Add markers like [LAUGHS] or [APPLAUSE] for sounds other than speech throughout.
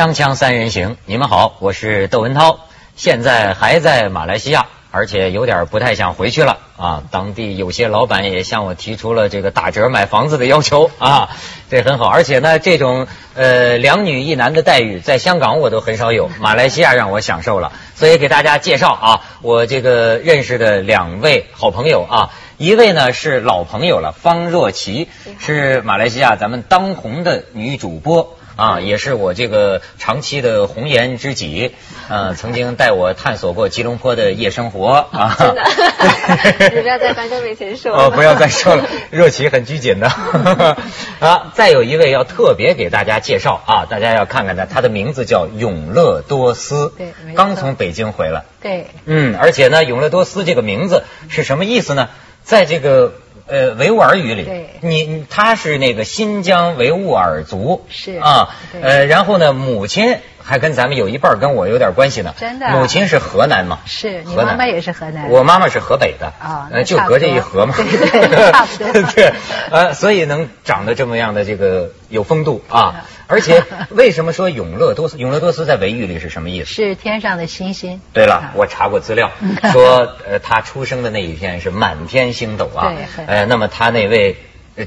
锵锵三人行，你们好，我是窦文涛，现在还在马来西亚，而且有点不太想回去了啊。当地有些老板也向我提出了这个打折买房子的要求啊，这很好。而且呢，这种呃两女一男的待遇，在香港我都很少有，马来西亚让我享受了。所以给大家介绍啊，我这个认识的两位好朋友啊，一位呢是老朋友了，方若琪是马来西亚咱们当红的女主播。啊，也是我这个长期的红颜知己，呃，曾经带我探索过吉隆坡的夜生活啊。[LAUGHS] 真的，[LAUGHS] 你不要在观众面前说。哦，不要再说了，热情很拘谨的。[LAUGHS] 啊，再有一位要特别给大家介绍啊，大家要看看他，他的名字叫永乐多斯，对，刚从北京回来。对，嗯，而且呢，永乐多斯这个名字是什么意思呢？在这个。呃，维吾尔语里，你他是那个新疆维吾尔族，是。啊，呃，然后呢，母亲还跟咱们有一半跟我有点关系呢，真的，母亲是河南嘛，是，你妈妈也是河南，我妈妈是河北的啊，就隔着一河嘛，对 [LAUGHS] 对，差不多，[LAUGHS] 对，呃，所以能长得这么样的这个有风度啊。而且，为什么说永乐多斯？永乐多斯在维语里是什么意思？是天上的星星。对了，我查过资料，说呃，他出生的那一天是满天星斗啊。对。呃，那么他那位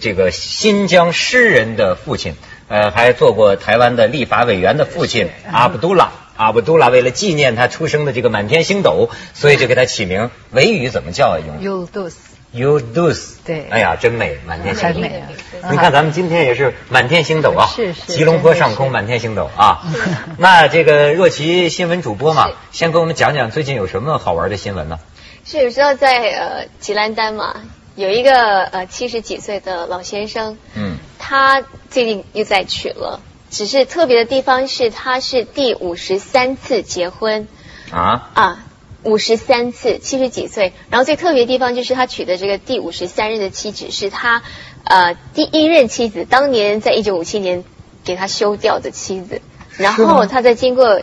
这个新疆诗人的父亲，呃，还做过台湾的立法委员的父亲阿卜杜拉。阿卜杜拉为了纪念他出生的这个满天星斗，所以就给他起名。维语怎么叫啊？永。永多斯。You do s 对，哎呀，真美，满天星斗。美你看咱们今天也是满天星斗啊，是是。吉隆坡上空满天星斗啊。那这个若琪新闻主播嘛，先给我们讲讲最近有什么好玩的新闻呢？是，知道在呃吉兰丹嘛，有一个呃七十几岁的老先生，嗯，他最近又在娶了，只是特别的地方是他是第五十三次结婚啊啊。五十三次，七十几岁。然后最特别的地方就是他娶的这个第五十三任的妻子是他呃第一任妻子，当年在一九五七年给他休掉的妻子。然后他在经过。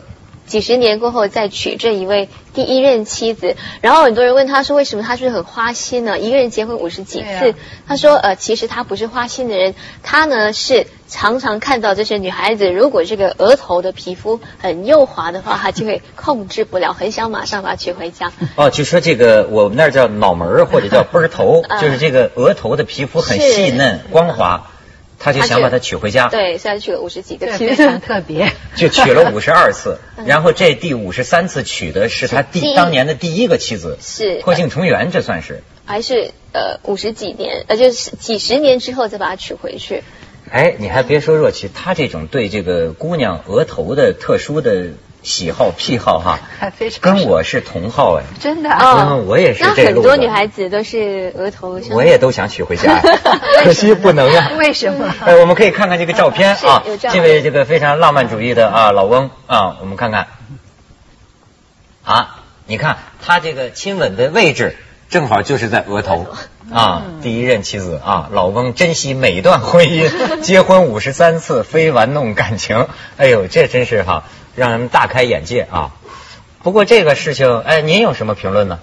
几十年过后再娶这一位第一任妻子，然后很多人问他说为什么他是很花心呢？一个人结婚五十几次，他说呃其实他不是花心的人，他呢是常常看到这些女孩子如果这个额头的皮肤很幼滑的话，他就会控制不了，很想马上把她娶回家。哦，就说这个我们那儿叫脑门儿或者叫 [LAUGHS] 奔儿头，就是这个额头的皮肤很细嫩 [LAUGHS] 光滑。他就想把她娶回家，对，现在娶了五十几个，非常特别，[LAUGHS] 就娶了五十二次，然后这第五十三次娶的是他第当年的第一个妻子，是。破镜重圆，这算是。还是呃五十几年，呃就是几十年之后再把她娶回去。哎，你还别说若琪，他这种对这个姑娘额头的特殊的。喜好癖好哈，[LAUGHS] 跟我是同号哎，真的？啊，我也是这。那很多女孩子都是额头，我也都想娶回家，[LAUGHS] 可惜不能啊。为什么？哎，我们可以看看这个照片啊，这位这个非常浪漫主义的啊老翁啊，我们看看。啊，你看他这个亲吻的位置正好就是在额头啊。第一任妻子啊，老翁珍惜每段婚姻，结婚五十三次，非玩弄感情。[LAUGHS] 哎呦，这真是哈。让人大开眼界啊！不过这个事情，哎，您有什么评论呢？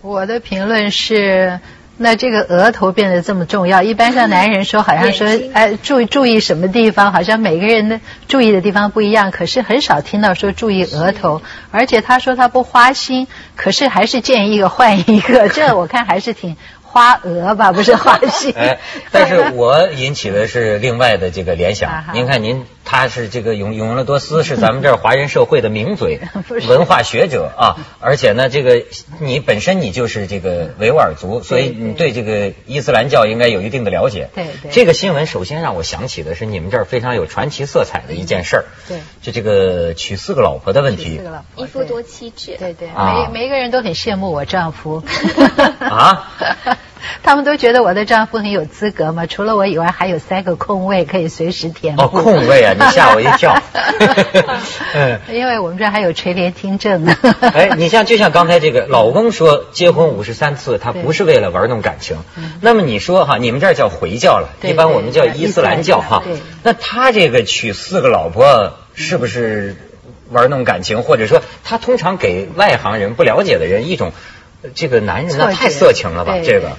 我的评论是，那这个额头变得这么重要，一般像男人说，好像说，哎，注意注意什么地方，好像每个人的注意的地方不一样，可是很少听到说注意额头。而且他说他不花心，可是还是见一个换一个，这我看还是挺。花蛾吧，不是花心。哎，但是我引起的是另外的这个联想。[LAUGHS] 您看，您他是这个永永乐多斯，是咱们这儿华人社会的名嘴，[LAUGHS] 文化学者啊。[LAUGHS] 而且呢，这个你本身你就是这个维吾尔族，所以你对这个伊斯兰教应该有一定的了解。对对。这个新闻首先让我想起的是你们这儿非常有传奇色彩的一件事儿。对。就这个娶四个老婆的问题。四个老婆。一夫多妻制。对对。每每一个人都很羡慕我丈夫。啊。[LAUGHS] [LAUGHS] 他们都觉得我的丈夫很有资格嘛，除了我以外，还有三个空位可以随时填。哦，空位啊，[LAUGHS] 你吓我一跳。[LAUGHS] 嗯，因为我们这还有垂帘听政呢。哎，你像就像刚才这个老翁说，结婚五十三次，他不是为了玩弄感情。那么你说哈，你们这儿叫回教了，一般我们叫伊斯兰教哈。那他这个娶四个老婆，是不是玩弄感情？或者说，他通常给外行人、不了解的人一种。这个男人太色情了吧？这个，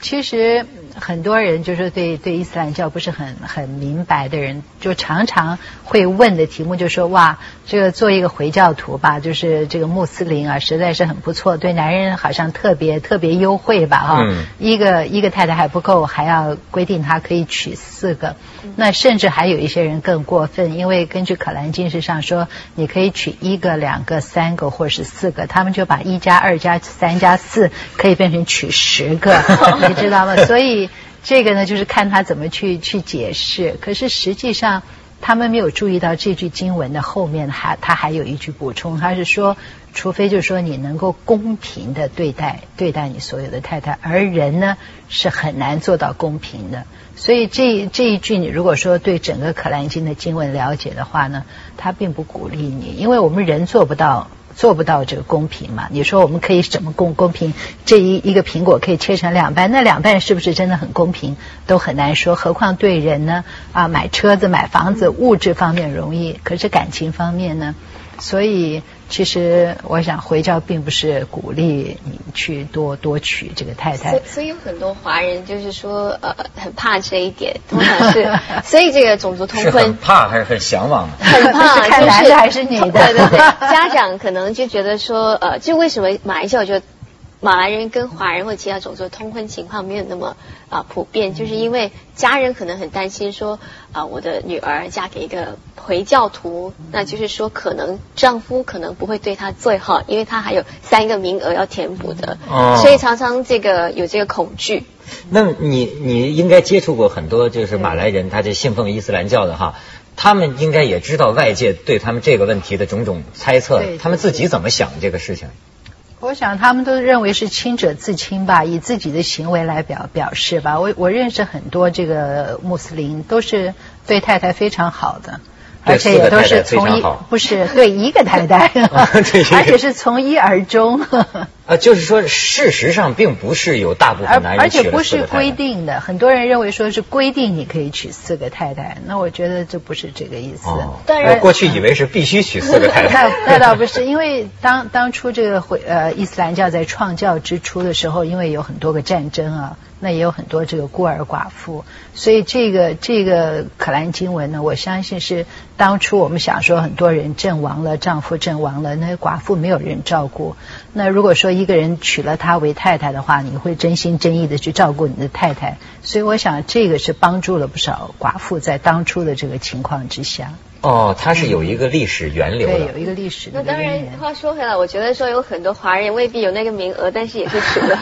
其实。很多人就是对对伊斯兰教不是很很明白的人，就常常会问的题目就说哇，这个做一个回教徒吧，就是这个穆斯林啊，实在是很不错，对男人好像特别特别优惠吧哈，一个一个太太还不够，还要规定他可以娶四个，那甚至还有一些人更过分，因为根据可兰经是上说，你可以娶一个、两个、三个或是四个，他们就把一加二加三加四可以变成娶十个，[LAUGHS] 你知道吗？所以。这个呢，就是看他怎么去去解释。可是实际上，他们没有注意到这句经文的后面还他还有一句补充，他是说，除非就是说你能够公平的对待对待你所有的太太，而人呢是很难做到公平的。所以这这一句，你如果说对整个可兰经的经文了解的话呢，他并不鼓励你，因为我们人做不到。做不到这个公平嘛？你说我们可以怎么公公平？这一一个苹果可以切成两半，那两半是不是真的很公平？都很难说。何况对人呢？啊，买车子、买房子，物质方面容易，可是感情方面呢？所以。其实我想回教并不是鼓励你去多多娶这个太太，所以有很多华人就是说呃很怕这一点，通常是 [LAUGHS] 所以这个种族通婚很怕还是很向往？[LAUGHS] 很怕，看男的还是女的？对对对，[LAUGHS] 家长可能就觉得说呃，就为什么马来西亚就。马来人跟华人或其他种族通婚情况没有那么啊普遍，就是因为家人可能很担心说啊，我的女儿嫁给一个回教徒，那就是说可能丈夫可能不会对她最好，因为她还有三个名额要填补的，所以常常这个有这个恐惧。那你你应该接触过很多就是马来人，他就信奉伊斯兰教的哈，他们应该也知道外界对他们这个问题的种种猜测，他们自己怎么想这个事情？我想他们都认为是清者自清吧，以自己的行为来表表示吧。我我认识很多这个穆斯林，都是对太太非常好的。而且也都是从一不是对一个太太，[LAUGHS] 而且是从一而终。[LAUGHS] 啊，就是说，事实上并不是有大部分男人而且不是规定的，很多人认为说是规定你可以娶四个太太，那我觉得这不是这个意思。我过去以为是必须娶四个太太。[LAUGHS] 那那倒不是，因为当当初这个回呃伊斯兰教在创教之初的时候，因为有很多个战争啊。那也有很多这个孤儿寡妇，所以这个这个可兰经文呢，我相信是当初我们想说很多人阵亡了，丈夫阵亡了，那寡妇没有人照顾。那如果说一个人娶了她为太太的话，你会真心真意的去照顾你的太太。所以我想这个是帮助了不少寡妇在当初的这个情况之下。哦，它是有一个历史源流的，对，有一个历史。那当然，话说回来，我觉得说有很多华人未必有那个名额，但是也是娶了。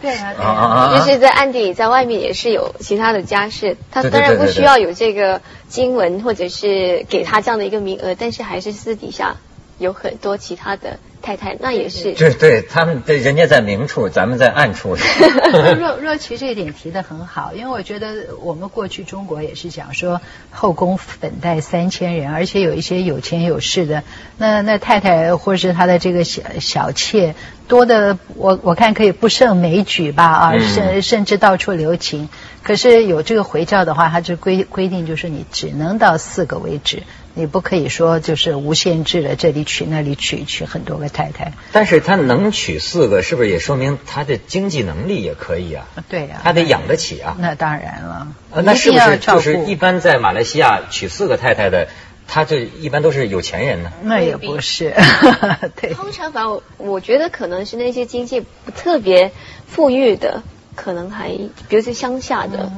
对啊，就是在暗地里，在外面也是有其他的家事。他当然不需要有这个经文，或者是给他这样的一个名额，但是还是私底下有很多其他的。太太，那也是。对对，他们对人家在明处，咱们在暗处。[LAUGHS] 若若琪这一点提的很好，因为我觉得我们过去中国也是讲说后宫粉黛三千人，而且有一些有钱有势的，那那太太或是他的这个小小妾多的，我我看可以不胜枚举吧啊，甚甚至到处留情。可是有这个回教的话，它就规规定就是你只能到四个为止。你不可以说就是无限制的，这里娶那里娶，娶很多个太太。但是他能娶四个，是不是也说明他的经济能力也可以啊？对呀，他得养得起啊。那当然了。那是不是就是一般在马来西亚娶四个太太的，他就一般都是有钱人呢？那也不是。[LAUGHS] 对。通常反正我觉得可能是那些经济不特别富裕的。可能还，比如说乡下的，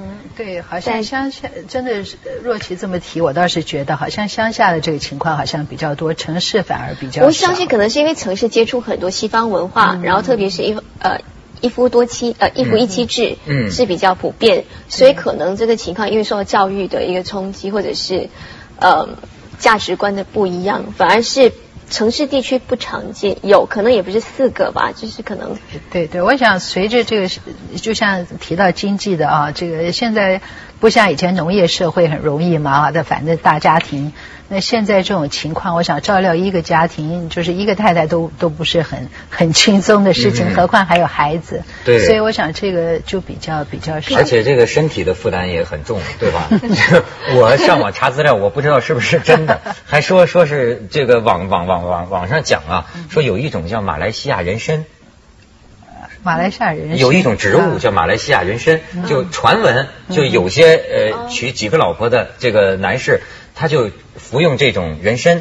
对，好像乡下真的是若琪这么提，我倒是觉得好像乡下的这个情况好像比较多，城市反而比较。我相信可能是因为城市接触很多西方文化，然后特别是一呃一夫多妻呃一夫一妻制嗯是比较普遍，所以可能这个情况因为受到教育的一个冲击，或者是呃价值观的不一样，反而是城市地区不常见，有可能也不是四个吧，就是可能。对对，我想随着这个，就像提到经济的啊，这个现在不像以前农业社会很容易嘛啊，的反正大家庭。那现在这种情况，我想照料一个家庭，就是一个太太都都不是很很轻松的事情，何况还有孩子。对。所以我想这个就比较比较。而且这个身体的负担也很重，对吧？[LAUGHS] 我上网查资料，我不知道是不是真的，还说说是这个网网网网网上讲啊，说有一种叫马来西亚人参。马来西亚人参。有一种植物叫马来西亚人参，就传闻就有些呃娶几个老婆的这个男士。他就服用这种人参，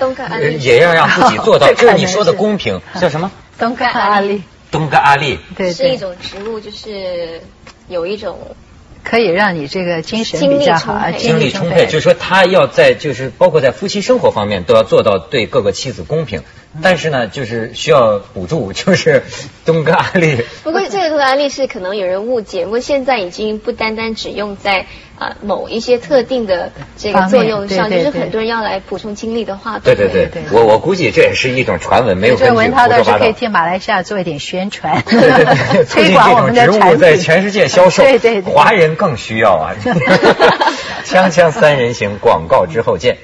也要让自己做到，[LAUGHS] 就是你说的公平，[LAUGHS] 叫什么？东干阿力。东干阿力，对，是一种植物，就是有一种可以让你这个精神比较好，精力充沛。就是说，他要在就是包括在夫妻生活方面都要做到对各个妻子公平。但是呢，就是需要补助，[LAUGHS] 就是东哥阿利。不过这个东哥阿利是可能有人误解，不过现在已经不单单只用在啊某一些特定的这个作用上，就是很多人要来补充精力的话，对对对，我我估计这也是一种传闻，没有根据。文涛倒是可以替马来西亚做一点宣传，[LAUGHS] 推广我们的产品在全世界销售，[LAUGHS] 对对，华人更需要啊。[LAUGHS] 锵锵三人行，广告之后见。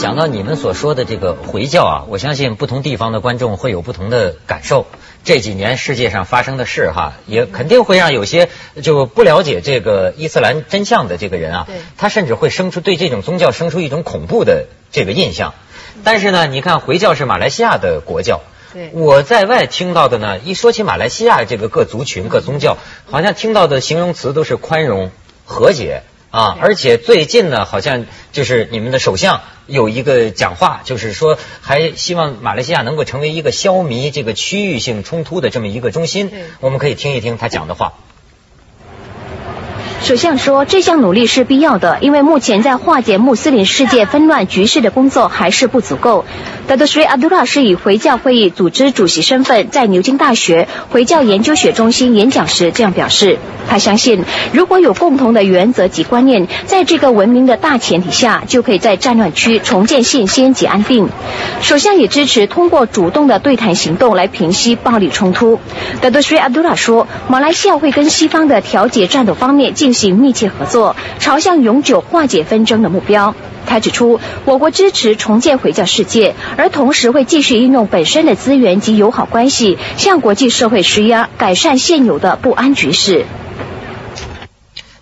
讲到你们所说的这个回教啊，我相信不同地方的观众会有不同的感受。这几年世界上发生的事哈，也肯定会让有些就不了解这个伊斯兰真相的这个人啊，他甚至会生出对这种宗教生出一种恐怖的这个印象。但是呢，你看回教是马来西亚的国教，我在外听到的呢，一说起马来西亚这个各族群各宗教，好像听到的形容词都是宽容和解。啊，而且最近呢，好像就是你们的首相有一个讲话，就是说还希望马来西亚能够成为一个消弭这个区域性冲突的这么一个中心。我们可以听一听他讲的话。首相说，这项努力是必要的，因为目前在化解穆斯林世界纷乱局势的工作还是不足够。达多什阿杜拉是以回教会议组织主席身份，在牛津大学回教研究学中心演讲时这样表示。他相信，如果有共同的原则及观念，在这个文明的大前提下，就可以在战乱区重建信心及安定。首相也支持通过主动的对谈行动来平息暴力冲突。达多什阿杜拉说，马来西亚会跟西方的调解战斗方面进进行密切合作，朝向永久化解纷争的目标。他指出，我国支持重建回教世界，而同时会继续运用本身的资源及友好关系，向国际社会施压，改善现有的不安局势。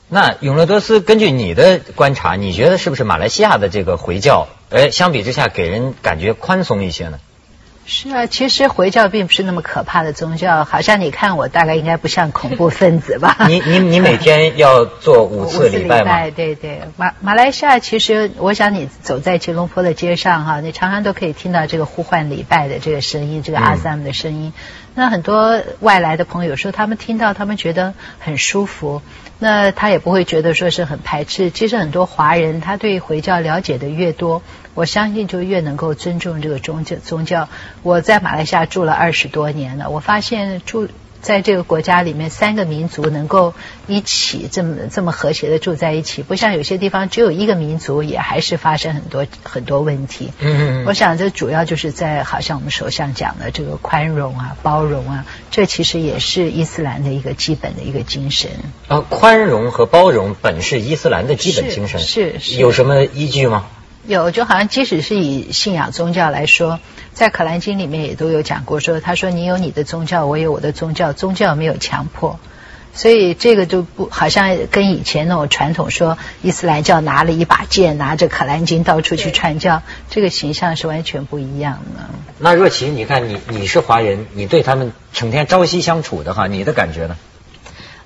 那永乐多斯，根据你的观察，你觉得是不是马来西亚的这个回教，哎，相比之下给人感觉宽松一些呢？是啊，其实回教并不是那么可怕的宗教，好像你看我大概应该不像恐怖分子吧？你你你每天要做五次礼拜吗？对对，马马来西亚其实，我想你走在吉隆坡的街上哈，你常常都可以听到这个呼唤礼拜的这个声音，这个阿萨姆的声音。那很多外来的朋友说，他们听到他们觉得很舒服，那他也不会觉得说是很排斥。其实很多华人他对回教了解的越多。我相信就越能够尊重这个宗教。宗教，我在马来西亚住了二十多年了，我发现住在这个国家里面，三个民族能够一起这么这么和谐的住在一起，不像有些地方只有一个民族，也还是发生很多很多问题。嗯嗯。我想这主要就是在好像我们首相讲的这个宽容啊、包容啊，这其实也是伊斯兰的一个基本的一个精神。啊，宽容和包容本是伊斯兰的基本精神，是是有什么依据吗？有，就好像即使是以信仰宗教来说，在《可兰经》里面也都有讲过，说他说你有你的宗教，我有我的宗教，宗教没有强迫，所以这个就不好像跟以前那种传统说伊斯兰教拿了一把剑，拿着《可兰经》到处去传教，这个形象是完全不一样的。那若琪，你看你你是华人，你对他们成天朝夕相处的哈，你的感觉呢？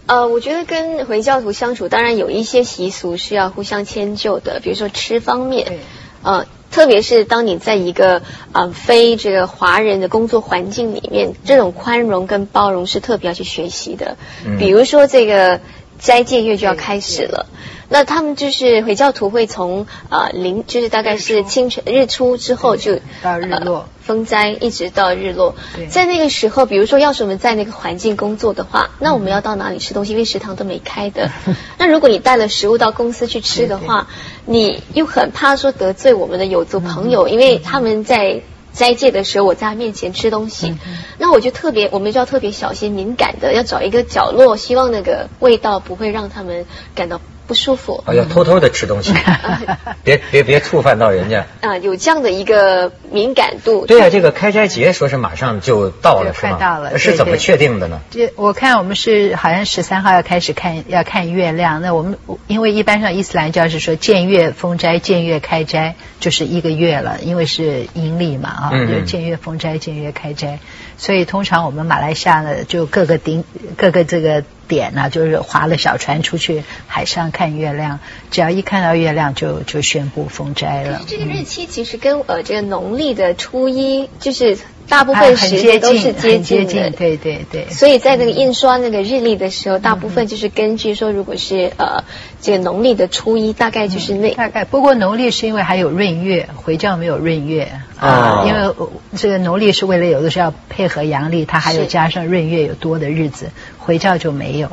呃，我觉得跟回教徒相处，当然有一些习俗是要互相迁就的，比如说吃方面，呃，特别是当你在一个呃非这个华人的工作环境里面，这种宽容跟包容是特别要去学习的。嗯。比如说这个斋戒月就要开始了，那他们就是回教徒会从呃零，就是大概是清晨日出之后就到日落。风灾一直到日落，在那个时候，比如说要是我们在那个环境工作的话，那我们要到哪里吃东西？因为食堂都没开的。[LAUGHS] 那如果你带了食物到公司去吃的话，你又很怕说得罪我们的有族朋友，因为他们在斋戒的时候，我在他面前吃东西，那我就特别，我们就要特别小心敏感的，要找一个角落，希望那个味道不会让他们感到。不舒服，啊要偷偷的吃东西，[LAUGHS] 别别别触犯到人家。啊，有这样的一个敏感度。对啊，这个开斋节说是马上就到了，是吗？快到了，是怎么确定的呢？这我看我们是好像十三号要开始看要看月亮。那我们因为一般上伊斯兰教是说见月封斋，见月开斋，就是一个月了，因为是阴历嘛啊，就见月封斋，见月开斋。所以通常我们马来西亚呢，就各个顶各个这个。点呢，就是划了小船出去海上看月亮，只要一看到月亮，就就宣布封斋了。这个日期其实跟呃这个农历的初一就是。大部分时间都是接近的，对对对。所以在那个印刷那个日历的时候，大部分就是根据说，如果是呃这个农历的初一，大概就是那大概。不过农历是因为还有闰月，回教没有闰月啊，因为这个农历是为了有的时候要配合阳历，它还有加上闰月有多的日子，回教就没有。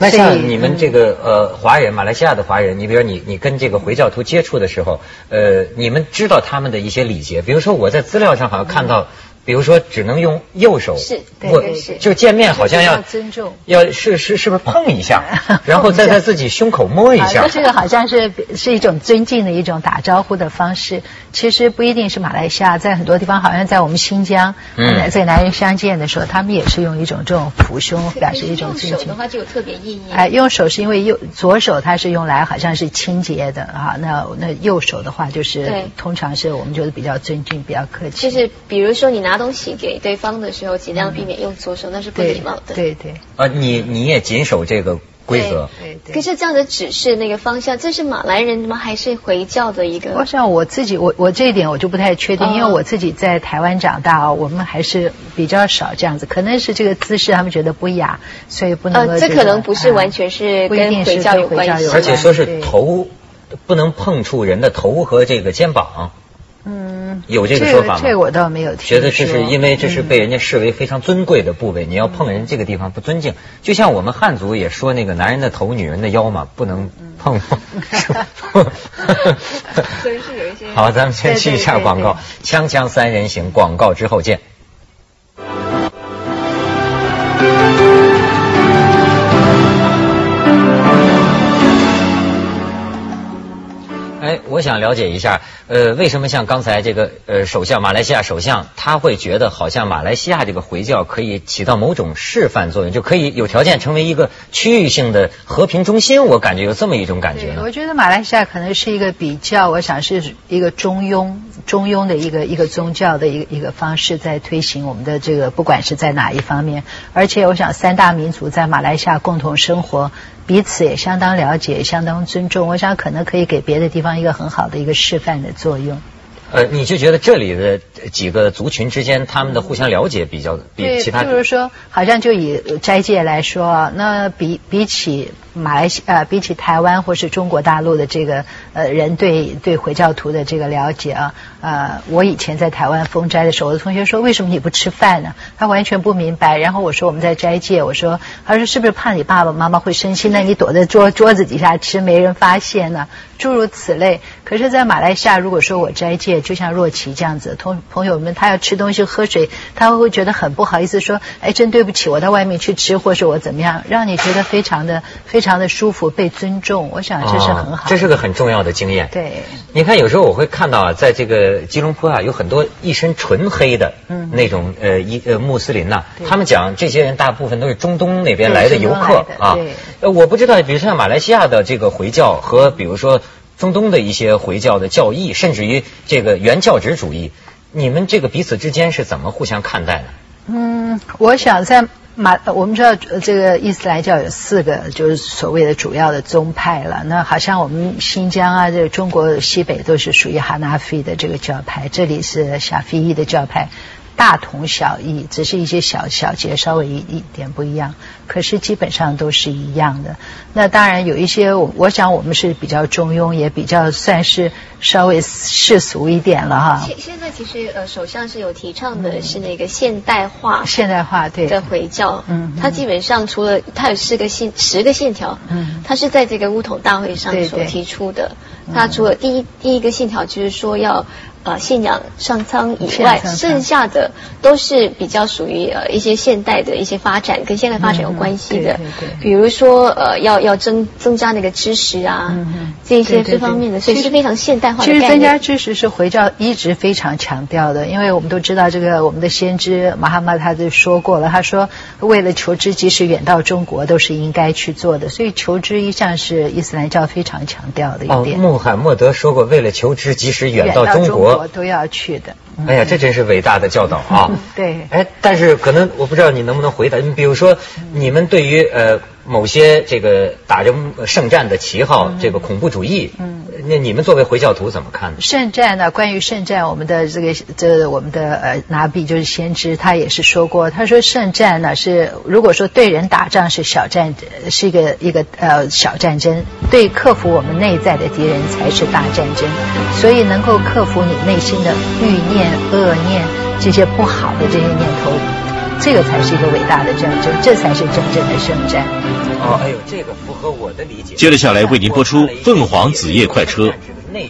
那像你们这个呃华人，马来西亚的华人，你比如你你跟这个回教徒接触的时候，呃，你们知道他们的一些礼节，比如说我在资料上好像看到。比如说，只能用右手，是，对是，就见面好像要尊重，要是是是不是碰一下，然后再在自己胸口摸一下，这个好像是是一种尊敬的一种打招呼的方式。其实不一定是马来西亚，在很多地方，好像在我们新疆，嗯在男人相见的时候，他们也是用一种这种抚胸表示一种尊敬。用手的话就有特别意义。哎，用手是因为右左手它是用来好像是清洁的啊，那那右手的话就是通常是我们觉得比较尊敬、比较客气。就是比如说你拿东西给对方的时候，尽量避免用左手，那是不礼貌的。对对。啊，你你也谨守这个。规则，对对。可是这样的指示那个方向，这是马来人吗？还是回教的一个？我想我自己，我我这一点我就不太确定，因为我自己在台湾长大啊，我们还是比较少这样子。可能是这个姿势他们觉得不雅，所以不能。呃，这可能不是完全是跟回教有关系。而且说是头不能碰触人的头和这个肩膀。嗯，有这个说法吗？这我倒没有听。觉得这是因为这是被人家视为非常尊贵的部位，你要碰人这个地方不尊敬。就像我们汉族也说那个男人的头、女人的腰嘛，不能碰。[LAUGHS] 所以是有一些。[LAUGHS] 好，咱们先去一下广告，锵锵三人行，广告之后见。哎，我想了解一下，呃，为什么像刚才这个呃首相马来西亚首相，他会觉得好像马来西亚这个回教可以起到某种示范作用，就可以有条件成为一个区域性的和平中心？我感觉有这么一种感觉呢。我觉得马来西亚可能是一个比较，我想是一个中庸、中庸的一个一个宗教的一个一个方式，在推行我们的这个，不管是在哪一方面。而且我想，三大民族在马来西亚共同生活。彼此也相当了解，相当尊重。我想可能可以给别的地方一个很好的一个示范的作用。呃，你就觉得这里的几个族群之间，他们的互相了解比较比其他，就是说，好像就以斋戒来说，那比比起。马来西亚比起台湾或是中国大陆的这个呃人对对回教徒的这个了解啊，呃，我以前在台湾封斋的时候，我的同学说为什么你不吃饭呢？他完全不明白。然后我说我们在斋戒，我说他说是不是怕你爸爸妈妈会生气？那你躲在桌桌子底下吃，没人发现呢？诸如此类。可是，在马来西亚，如果说我斋戒，就像若琪这样子，同朋友们他要吃东西喝水，他会会觉得很不好意思说，哎，真对不起，我到外面去吃，或是我怎么样，让你觉得非常的非常。非常的舒服，被尊重，我想这是很好。这是个很重要的经验。对，你看，有时候我会看到啊，在这个吉隆坡啊，有很多一身纯黑的那种呃一呃穆斯林呐，他们讲这些人大部分都是中东那边来的游客啊。呃，我不知道，比如像马来西亚的这个回教和比如说中东的一些回教的教义，甚至于这个原教旨主义，你们这个彼此之间是怎么互相看待的？嗯，我想在。马，我们知道这个伊斯兰教有四个，就是所谓的主要的宗派了。那好像我们新疆啊，这个中国西北都是属于哈纳菲的这个教派，这里是夏菲伊的教派。大同小异，只是一些小小节稍微一一点不一样，可是基本上都是一样的。那当然有一些，我我想我们是比较中庸，也比较算是稍微世俗一点了哈。现现在其实呃，首相是有提倡的是那个现代化，现代化对的回教，嗯，他基本上除了他有四个线十个线条，嗯，他是在这个乌统大会上所提出的。他除了第一第一个线条就是说要。呃，信仰上苍以外，剩下的都是比较属于呃一些现代的一些发展，跟现代发展有关系的。比如说呃，要要增增加那个知识啊，这些这方面的，所以是非常现代化的。其实增加知识是回教一直非常强调的，因为我们都知道这个我们的先知马哈马他就说过了，他说为了求知，即使远到中国都是应该去做的。所以求知一向是伊斯兰教非常强调的一点。穆罕默德说过，为了求知，即使远到中国。我都要去的。哎呀，这真是伟大的教导啊！对。哎，但是可能我不知道你能不能回答。你比如说，你们对于呃某些这个打着圣战的旗号，这个恐怖主义，嗯，那你们作为回教徒怎么看呢？圣战呢？关于圣战，我们的这个这我们的呃拿比就是先知，他也是说过，他说圣战呢是如果说对人打仗是小战，是一个一个呃小战争，对克服我们内在的敌人才是大战争。所以能够克服你内心的欲念。恶念这些不好的这些念头，这个才是一个伟大的战争，这才是真正的圣战。哦，哎呦，这个符合我的理解。接着下来为您播出《凤凰紫夜快车》。